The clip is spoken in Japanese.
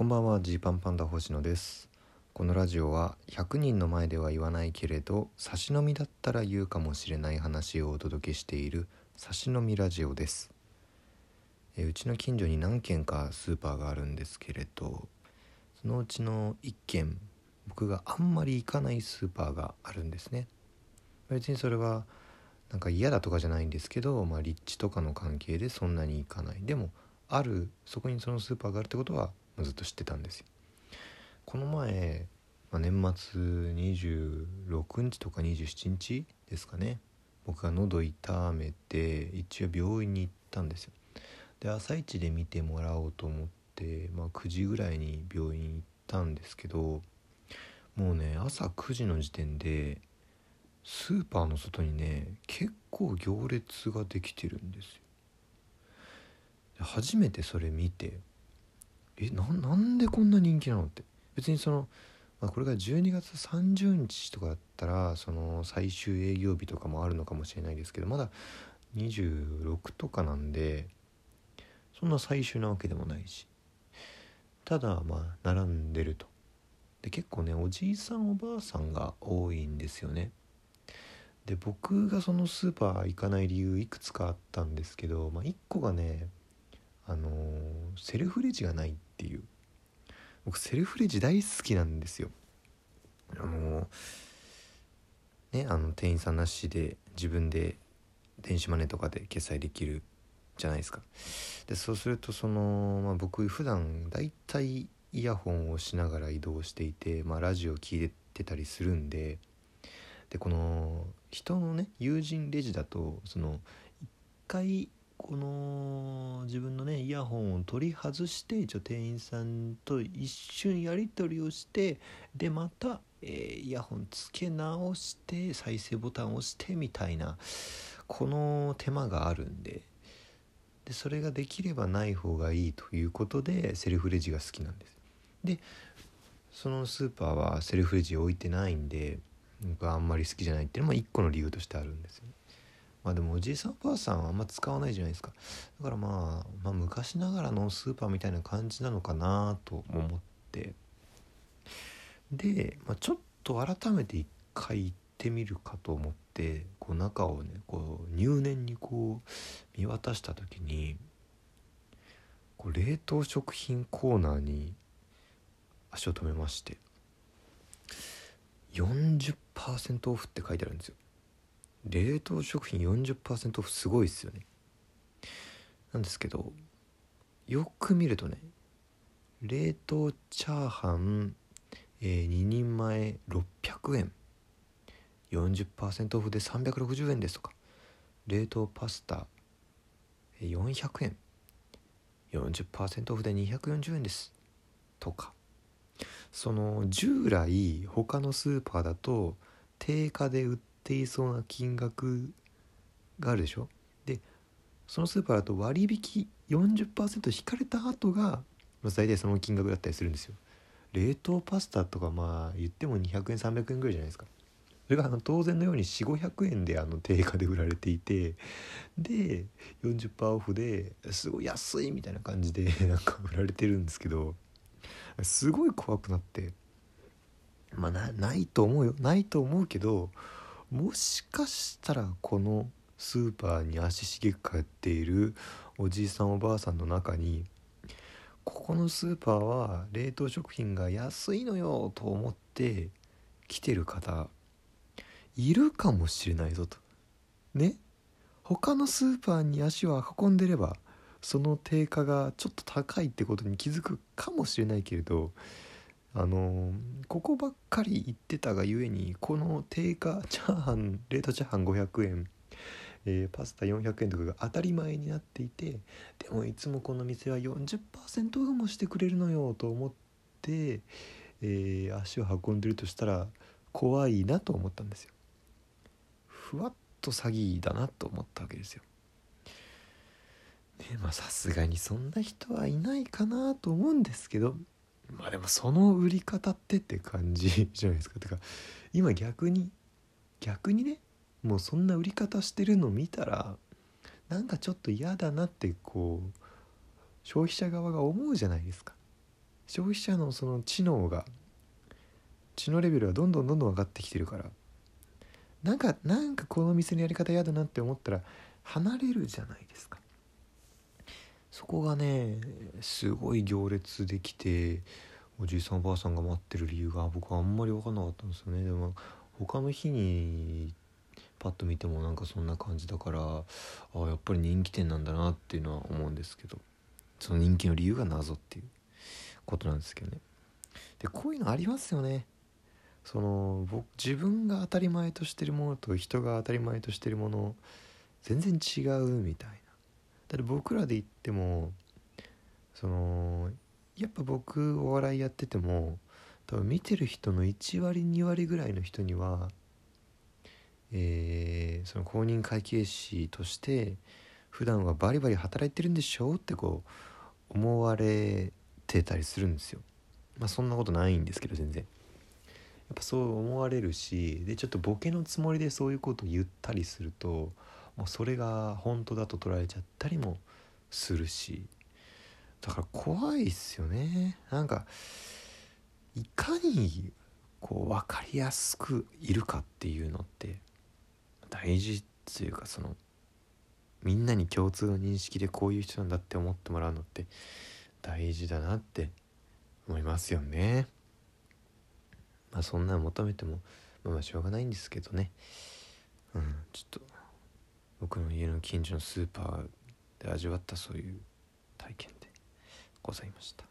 こんばんはジーパンパンダ星野です。このラジオは100人の前では言わないけれど差し飲みだったら言うかもしれない話をお届けしている差し飲みラジオです。えうちの近所に何軒かスーパーがあるんですけれどそのうちの1軒僕があんまり行かないスーパーがあるんですね。別にそれはなんか嫌だとかじゃないんですけど、まあ、立地とかの関係でそんなに行かない。でもあるそこにそのスーパーがあるってことはずっと知ってたんですよ。この前、まあ、年末26日とか27日ですかね。僕が喉痛めて一応病院に行ったんですよ。で朝一で見てもらおうと思って、まあ、9時ぐらいに病院行ったんですけどもうね朝9時の時点でスーパーの外にね結構行列ができてるんですよ。初めてそれ見てえななんでこんな人気なのって。別にその、まあ、これが12月30日とかだったらその最終営業日とかもあるのかもしれないですけどまだ26とかなんでそんな最終なわけでもないし。ただまあ並んでると。で結構ねおじいさんおばあさんが多いんですよね。で僕がそのスーパー行かない理由いくつかあったんですけど、まあ、1個がねあのー、セルフレジがないっていう。僕セルフレジ大好きなんですよ。あの、ねあの店員さんなしで自分で電子マネーとかで決済できるじゃないですか。でそうするとその、まあ、僕普段だいたいイヤホンをしながら移動していて、まあ、ラジオ聴いてたりするんででこの人のね友人レジだとその一回この自分のねイヤホンを取り外して一応店員さんと一瞬やり取りをしてでまた、えー、イヤホンつけ直して再生ボタンを押してみたいなこの手間があるんででそれができればない方がいいということでセルフレジが好きなんです。でそのスーパーはセルフレジ置いてないんで僕はあんまり好きじゃないっていうのも一個の理由としてあるんですよね。まあでもおじいさんおばあさんはあんま使わないじゃないですか。だからまあ、まあ、昔ながらのスーパーみたいな感じなのかなと思って。で、まあ、ちょっと改めて一回行ってみるかと思ってこう中をねこう入念にこう見渡した時にこう冷凍食品コーナーに足を止めまして40%オフって書いてあるんですよ。冷凍食品40%オフすごいっすよね。なんですけどよく見るとね冷凍チャーハン、えー、2人前600円。40%オフで360円ですとか。冷凍パスタ400円。40%オフで240円です。とか。その従来他のスーパーだと定価で売っていそうな金額があるでしょ？でそのスーパーだと割引40%引かれた後が大体その金額だったりするんですよ。冷凍パスタとかまあ言っても200円300円ぐらいじゃないですか。それがあの当然のように4500円であの定価で売られていてで40%オフですごい安いみたいな感じで なんか売られてるんですけどすごい怖くなってまあなないと思うよないと思うけどもしかしたらこのスーパーに足しげく通っているおじいさんおばあさんの中にここのスーパーは冷凍食品が安いのよと思って来てる方いるかもしれないぞと。ね？他のスーパーに足を運んでればその定価がちょっと高いってことに気づくかもしれないけれどあのここばっかり言ってたがゆえにこの定価チャーハン冷凍チャーハン500円、えー、パスタ400円とかが当たり前になっていてでもいつもこの店は40%がもしてくれるのよと思って、えー、足を運んでるとしたら怖いなと思ったんですよ。ふわっと詐欺だなと思ったわけですよ。ねまあさすがにそんな人はいないかなと思うんですけどまあでもその売り方ってって感じ じゃないですか。てか今逆に逆にねもうそんな売り方してるの見たらなんかちょっと嫌だなってこう消費者側が思うじゃないですか。消費者のその知能が知能レベルがどんどんどんどん上がってきてるから。なんかなんかこの店のやり方嫌だなって思ったら離れるじゃないですか。そこがねすごい行列できておじいさんおばあさんが待ってる理由が僕はあんまり分かんなかったんですよね。でも他の日にパッと見てもなんかそんな感じだからああやっぱり人気店なんだなっていうのは思うんですけどその人気の理由が謎っていうことなんですけどね。でこういうのありますよね。その僕自分が当たり前としてるものと人が当たり前としてるもの全然違うみたいな。だって僕らで言ってもそのやっぱ僕お笑いやってても多分見てる人の1割2割ぐらいの人にはえー、その公認会計士として普段はバリバリ働いてるんでしょうってこう思われてたりするんですよ。まあそんなことないんですけど全然。やっぱそう思われるしでちょっとボケのつもりでそういうことを言ったりするともうそれが本当だと捉えちゃったりもするしだから怖いっすよねなんかいかにこう分かりやすくいるかっていうのって大事っていうかそのみんなに共通の認識でこういう人なんだって思ってもらうのって大事だなって思いますよね。まあそんなの求めてもまあしょうがないんですけどねうんちょっと僕の家の近所のスーパーで味わったそういう体験でございました。